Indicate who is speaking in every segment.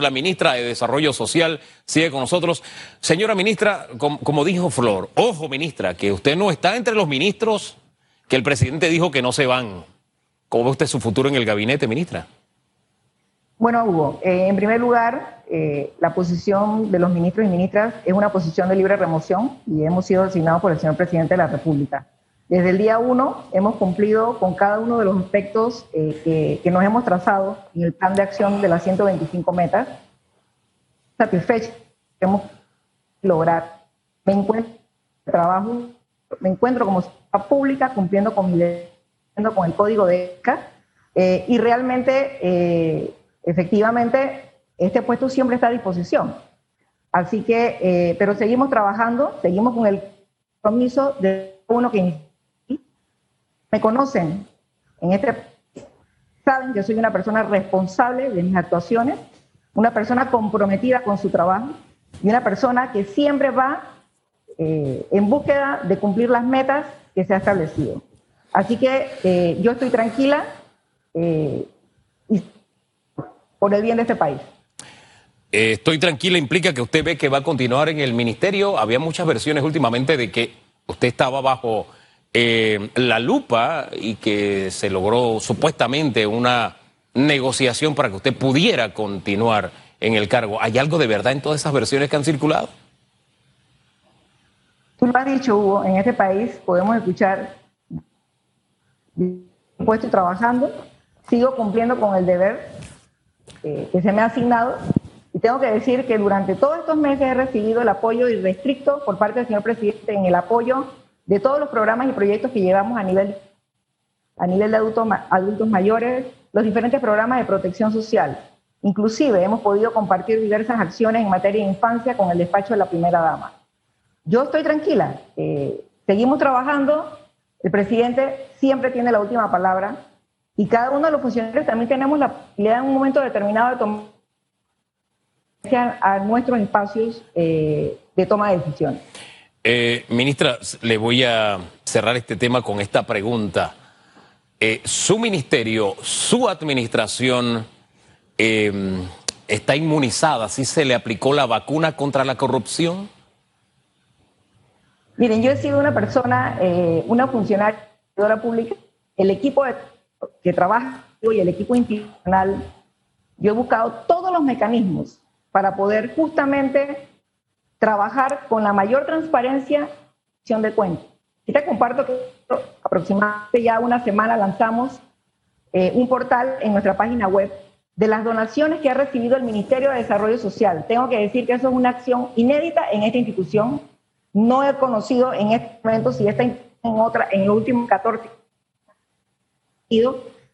Speaker 1: La ministra de Desarrollo Social sigue con nosotros. Señora ministra, como, dijo Flor, ojo ministra, que usted no está entre los ministros que el presidente dijo que no se van. ¿Cómo ve usted su futuro en el gabinete, ministra?
Speaker 2: Bueno, Hugo, eh, en primer lugar, eh, la posición de los ministros y ministras es una posición de libre remoción y hemos sido asignados por el señor presidente de la República. Desde el día uno hemos cumplido con cada uno de los aspectos eh, que, nos hemos trazado en el plan de acción de las 125 metas. Satisfecho hemos lograr. Me encuentro trabajo, me encuentro como pública cumpliendo con mi con el código de ECA eh, y realmente, eh, efectivamente, este puesto siempre está a disposición. Así que, pero seguimos trabajando, seguimos con el compromiso de uno que me conocen en este saben que soy una persona responsable de mis actuaciones, una persona comprometida con su trabajo y una persona que siempre va eh, en búsqueda de cumplir las metas que se ha establecido. Así que eh, yo estoy tranquila eh, por el bien de este país.
Speaker 1: estoy tranquila implica que usted ve que va a continuar en el ministerio. Había muchas versiones últimamente de que usted estaba bajo eh, la lupa y que se logró supuestamente una negociación para que usted pudiera continuar en el cargo. ¿Hay algo de verdad en todas esas versiones que han circulado?
Speaker 2: Tú lo has dicho, Hugo, en este país podemos escuchar, puesto trabajando, sigo cumpliendo con el deber eh, que se me ha asignado y tengo que decir que durante todos estos meses he recibido el apoyo irrestricto por parte del señor presidente en el apoyo de todos los programas y proyectos que llevamos a nivel, a nivel de adultos, adultos mayores, los diferentes programas de protección social. Inclusive hemos podido compartir diversas acciones en materia de infancia con el despacho de la primera dama. Yo estoy tranquila, eh, seguimos trabajando, el presidente siempre tiene la última palabra y cada uno de los funcionarios también tenemos la posibilidad en un momento determinado de tomar a nuestros espacios eh, de toma de decisiones.
Speaker 1: Eh, ministra, le voy a cerrar este tema con esta pregunta. Eh, ¿Su ministerio, su administración em, está inmunizada? ¿Sí se le aplicó la vacuna contra la corrupción?
Speaker 2: Miren, yo he sido una persona, eh, una funcionaria pública, el equipo que trabaja y el equipo institucional, yo he buscado todos los mecanismos para poder justamente trabajar con la mayor transparencia de cuentas. Y te comparto que aproximadamente ya una semana lanzamos eh, un portal en nuestra página web de las donaciones que ha recibido el Ministerio de Desarrollo Social. Tengo que decir que eso es una acción inédita en esta institución. No he conocido en este momento si está en otra, en los últimos 14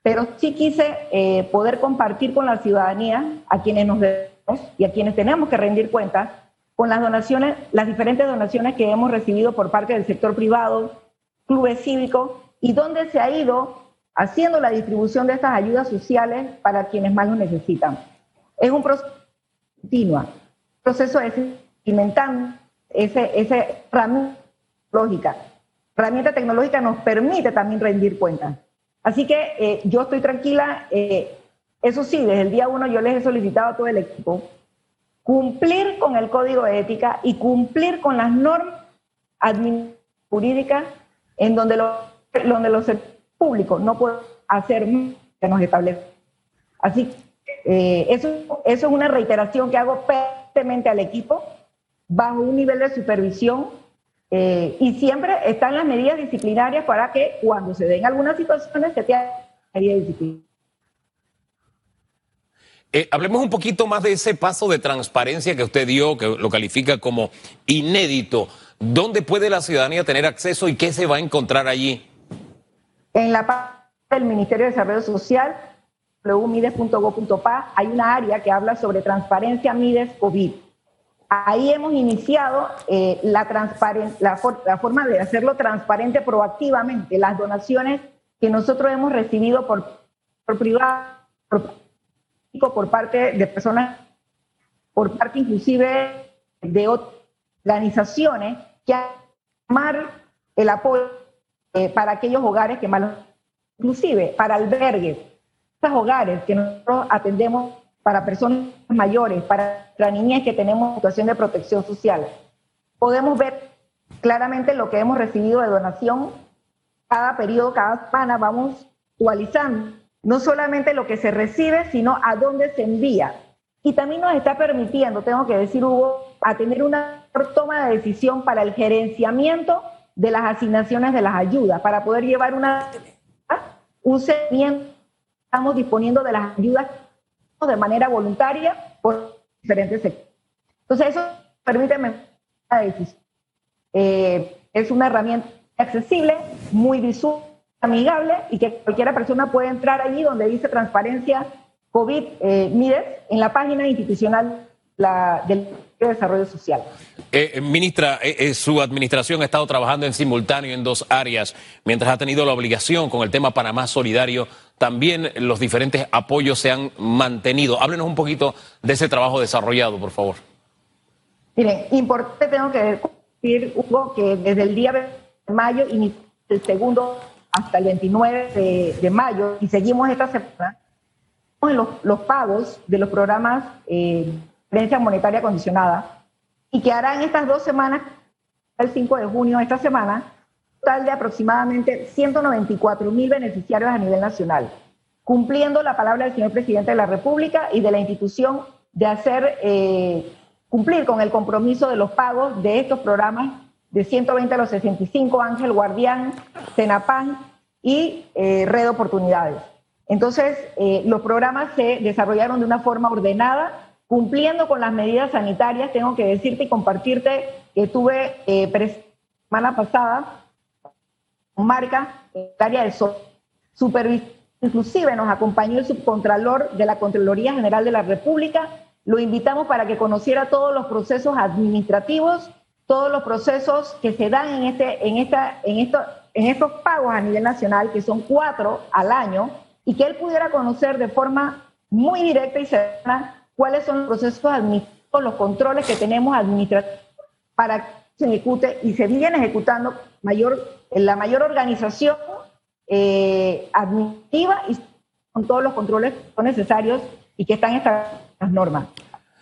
Speaker 2: pero sí quise eh, poder compartir con la ciudadanía, a quienes nos debemos y a quienes tenemos que rendir cuentas, con las donaciones, las diferentes donaciones que hemos recibido por parte del sector privado, clubes cívicos, y dónde se ha ido haciendo la distribución de estas ayudas sociales para quienes más lo necesitan. Es un proceso continuo, un proceso de alimentando ese, ese herramienta tecnológica. herramienta tecnológica nos permite también rendir cuentas. Así que eh, yo estoy tranquila. Eh, eso sí, desde el día uno yo les he solicitado a todo el equipo cumplir con el código de ética y cumplir con las normas jurídicas en donde, lo, donde los públicos no pueden hacer que nos establece. Así eh, eso, eso es una reiteración que hago permanentemente al equipo bajo un nivel de supervisión eh, y siempre están las medidas disciplinarias para que cuando se den algunas situaciones se tenga medidas disciplinarias.
Speaker 1: Eh, hablemos un poquito más de ese paso de transparencia que usted dio, que lo califica como inédito. ¿Dónde puede la ciudadanía tener acceso y qué se va a encontrar allí?
Speaker 2: En la página del Ministerio de Desarrollo Social, www.mides.gov.pa, hay una área que habla sobre transparencia Mides COVID. Ahí hemos iniciado eh, la, forma de hacerlo transparente proactivamente, las donaciones que nosotros hemos recibido por, por privado, parte de personas, por parte inclusive de organizaciones que amar el apoyo eh, para aquellos hogares que más inclusive para albergues, esos hogares que nosotros atendemos para personas mayores, para las niñas que tenemos situación de protección social. Podemos ver claramente lo que hemos recibido de donación cada periodo, cada semana, vamos actualizando no solamente lo que se recibe, sino a dónde se envía. Y también nos está permitiendo, tengo que decir, Hugo, a tener una toma de decisión para el gerenciamiento de las asignaciones de las ayudas, para poder llevar una, un seguimiento. Estamos disponiendo de las ayudas de manera voluntaria por diferentes sectores. Entonces, eso permite la decisión. Eh, es una herramienta accesible, muy visual, amigable y que cualquiera persona puede entrar allí donde dice transparencia COVID eh, MIDES en la página institucional la, del Desarrollo Social.
Speaker 1: Eh, eh ministra, eh, su administración ha estado trabajando en simultáneo en dos áreas, mientras ha tenido la obligación con el tema Panamá Solidario, también los diferentes apoyos se han mantenido. Háblenos un poquito de ese trabajo desarrollado, por favor.
Speaker 2: Miren, importante tengo que decir, Hugo, que desde el día de mayo inició el segundo hasta el 29 de, mayo y seguimos esta semana los, los pagos de los programas eh, de monetaria condicionada y que harán estas dos semanas, el 5 de junio, esta semana, total de aproximadamente 194 mil beneficiarios a nivel nacional, cumpliendo la palabra del señor presidente de la República y de la institución de hacer eh, cumplir con el compromiso de los pagos de estos programas de 120 a los 65, Ángel Guardián, Cenapan y eh, Red Oportunidades. Entonces, eh, los programas se desarrollaron de una forma ordenada, cumpliendo con las medidas sanitarias. Tengo que decirte y compartirte que tuve eh, semana pasada marca el área de supervisión. Inclusive nos acompañó el subcontralor de la Contraloría General de la República. Lo invitamos para que conociera todos los procesos administrativos todos los procesos que se dan en, este, en, esta, en, esto, en estos pagos a nivel nacional, que son cuatro al año, y que él pudiera conocer de forma muy directa y cercana cuáles son los procesos administrativos, los controles que tenemos administrativos para que se ejecute y se viene ejecutando mayor, la mayor organización eh, administrativa y con todos los controles que son necesarios y que están estas normas.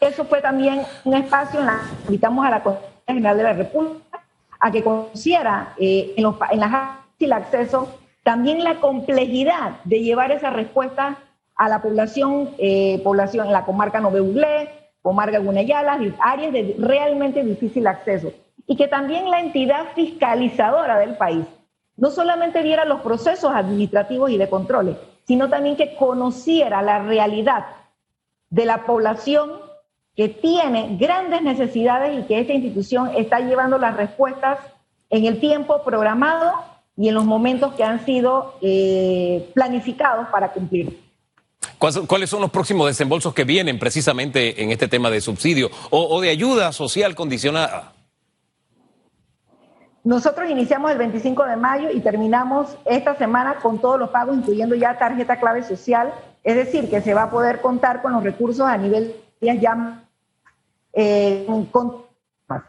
Speaker 2: Eso fue también un espacio en la que invitamos a la General de la República a que conociera eh, en, los, en las el acceso también la complejidad de llevar esa respuesta a la población, eh, población en la comarca Noveulé, comarca Gunayala, áreas de realmente difícil acceso. Y que también la entidad fiscalizadora del país no solamente viera los procesos administrativos y de controles, sino también que conociera la realidad de la población que tiene grandes necesidades y que esta institución está llevando las respuestas en el tiempo programado y en los momentos que han sido eh, planificados para cumplir.
Speaker 1: ¿Cuáles son los próximos desembolsos que vienen precisamente en este tema de subsidio o, de ayuda social condicionada?
Speaker 2: Nosotros iniciamos el 25 de mayo y terminamos esta semana con todos los pagos, incluyendo ya tarjeta clave social, es decir, que se va a poder contar con los recursos a nivel ya eh,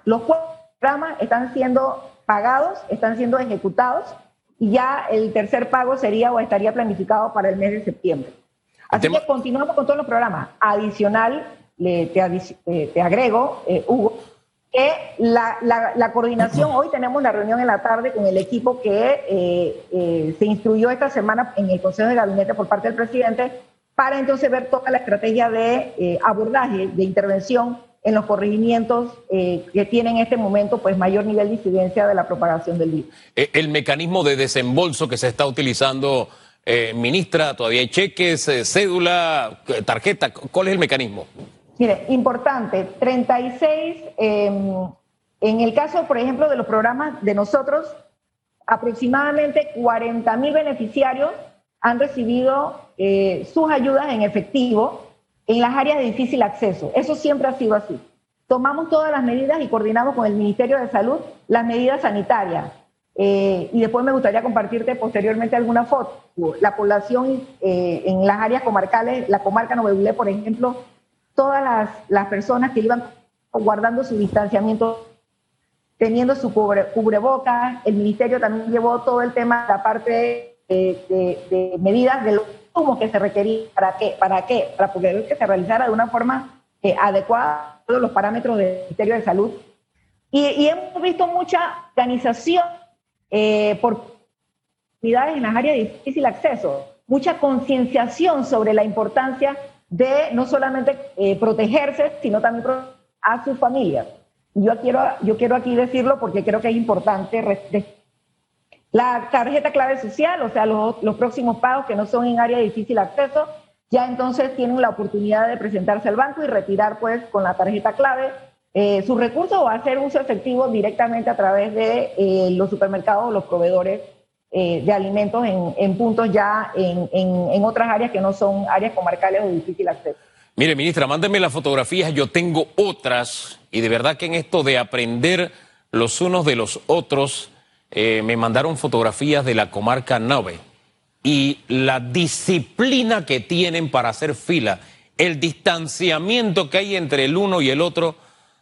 Speaker 2: los cuatro programas están siendo pagados, están siendo ejecutados y ya el tercer pago sería o estaría planificado para el mes de septiembre. Así que continuamos con todos los programas. Adicional, le, te, eh, agrego, eh, Hugo, que la, coordinación, hoy tenemos la reunión en la tarde con el equipo que se instruyó esta semana en el Consejo de Gabinete por parte del presidente para entonces ver toda la estrategia de abordaje, de intervención en los corregimientos eh, que tienen en este momento pues mayor nivel de incidencia de la propagación del virus.
Speaker 1: Eh, el mecanismo de desembolso que se está utilizando, eh, ministra, todavía hay cheques, cédula, tarjeta, ¿cuál es el mecanismo?
Speaker 2: Mire, importante, 36, em, en el caso, por ejemplo, de los programas de nosotros, aproximadamente 40 mil beneficiarios han recibido sus ayudas en efectivo en las áreas de difícil acceso. Eso siempre ha sido así. Tomamos todas las medidas y coordinamos con el Ministerio de Salud las medidas sanitarias. Eh, y después me gustaría compartirte posteriormente alguna foto. La población eh, en las áreas comarcales, la comarca Noveulé, por ejemplo, todas las, las, personas que iban guardando su distanciamiento, teniendo su cubre, cubreboca, el ministerio también llevó todo el tema, la parte de, de medidas de insumos que se requerían, ¿para qué? ¿Para qué? Para poder que se realizara de una forma eh, adecuada todos los parámetros del Ministerio de Salud. Y, hemos visto mucha organización eh, por unidades en las áreas de difícil acceso, mucha concienciación sobre la importancia de no solamente eh, protegerse, sino también a su familia. Yo quiero, yo quiero aquí decirlo porque creo que es importante la tarjeta clave social, o sea, los, los próximos pagos que no son en área de difícil acceso, ya entonces tienen la oportunidad de presentarse al banco y retirar pues con la tarjeta clave eh, sus recursos o hacer uso efectivo directamente a través de eh, los supermercados o los proveedores eh, de alimentos en, en puntos ya en, en, otras áreas que no son áreas comarcales o difícil acceso.
Speaker 1: Mire, ministra, mándeme las fotografías, yo tengo otras y de verdad que en esto de aprender los unos de los otros, eh, me mandaron fotografías de la comarca Nave y la disciplina que tienen para hacer fila, el distanciamiento que hay entre el uno y el otro,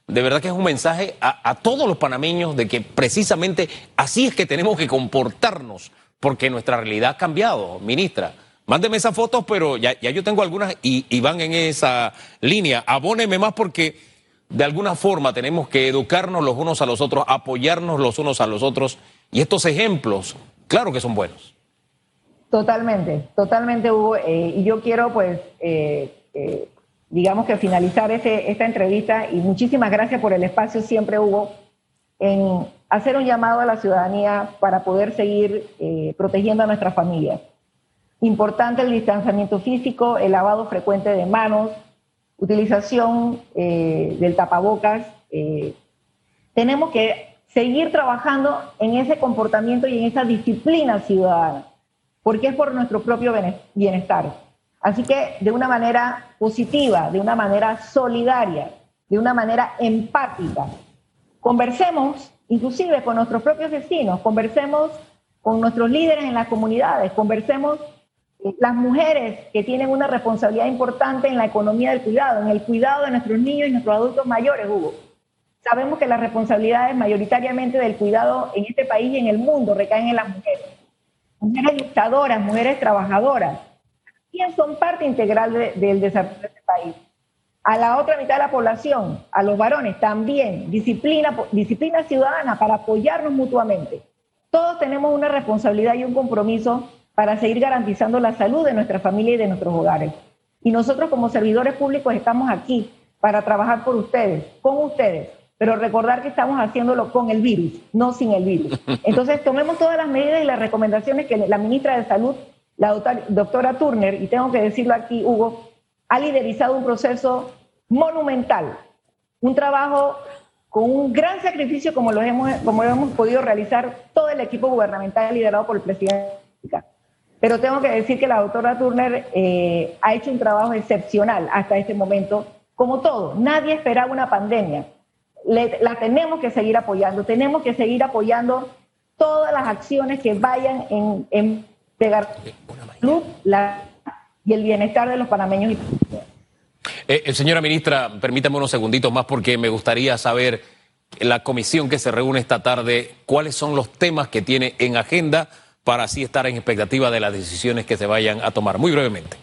Speaker 1: de verdad que es un mensaje a, todos los panameños de que precisamente así es que tenemos que comportarnos, porque nuestra realidad ha cambiado, ministra. Mándeme esas fotos, pero ya, ya yo tengo algunas y, y, van en esa línea. Abóneme más porque de alguna forma tenemos que educarnos los unos a los otros, apoyarnos los unos a los otros y estos ejemplos, claro que son buenos.
Speaker 2: Totalmente, totalmente, Hugo. Eh, y yo quiero, pues, eh, eh, digamos que finalizar esta entrevista y muchísimas gracias por el espacio siempre, Hugo, en hacer un llamado a la ciudadanía para poder seguir protegiendo a nuestras familias. Importante el distanciamiento físico, el lavado frecuente de manos, utilización del tapabocas. tenemos que seguir trabajando en ese comportamiento y en esa disciplina ciudadana, porque es por nuestro propio bienestar. Así que de una manera positiva, de una manera solidaria, de una manera empática, conversemos inclusive con nuestros propios vecinos, conversemos con nuestros líderes en las comunidades, conversemos eh, las mujeres que tienen una responsabilidad importante en la economía del cuidado, en el cuidado de nuestros niños y nuestros adultos mayores, Hugo. Sabemos que las responsabilidades mayoritariamente del cuidado en este país y en el mundo recaen en las mujeres. Mujeres luchadoras, mujeres trabajadoras, ¿Quiénes son parte integral del desarrollo de este país. A la otra mitad de la población, a los varones, también disciplina, disciplina ciudadana para apoyarnos mutuamente. Todos tenemos una responsabilidad y un compromiso para seguir garantizando la salud de nuestra familia y de nuestros hogares. Y nosotros como servidores públicos estamos aquí para trabajar por ustedes, con ustedes, pero recordar que estamos haciéndolo con el virus, no sin el virus. Entonces, tomemos todas las medidas y las recomendaciones que la ministra de Salud, la doctora Turner, y tengo que decirlo aquí, Hugo, ha liderizado un proceso monumental, un trabajo con un gran sacrificio como lo hemos, como hemos podido realizar todo el equipo gubernamental liderado por el presidente. Pero tengo que decir que la doctora Turner eh, ha hecho un trabajo excepcional hasta este momento, como todo. Nadie esperaba una pandemia la tenemos que seguir apoyando, tenemos que seguir apoyando todas las acciones que vayan en, en pegar salud y el bienestar de los panameños.
Speaker 1: Eh, eh, señora ministra, permítame unos segunditos más porque me gustaría saber la comisión que se reúne esta tarde, cuáles son los temas que tiene en agenda para así estar en expectativa de las decisiones que se vayan a tomar. Muy brevemente.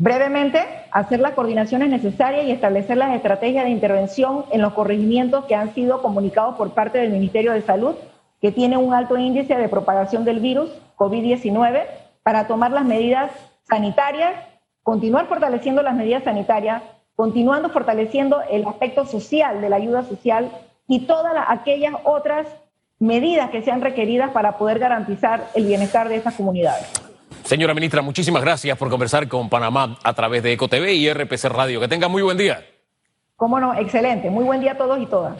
Speaker 2: Brevemente, hacer las coordinaciones necesarias y establecer las estrategias de intervención en los corregimientos que han sido comunicados por parte del Ministerio de Salud, que tiene un alto índice de propagación del virus COVID-19, para tomar las medidas sanitarias, continuar fortaleciendo las medidas sanitarias, continuando fortaleciendo el aspecto social de la ayuda social y todas aquellas otras medidas que sean requeridas para poder garantizar el bienestar de estas comunidades.
Speaker 1: Señora ministra, muchísimas gracias por conversar con Panamá a través de EcoTV y RPC Radio. Que tenga muy buen día.
Speaker 2: Cómo no, excelente. Muy buen día a todos y todas.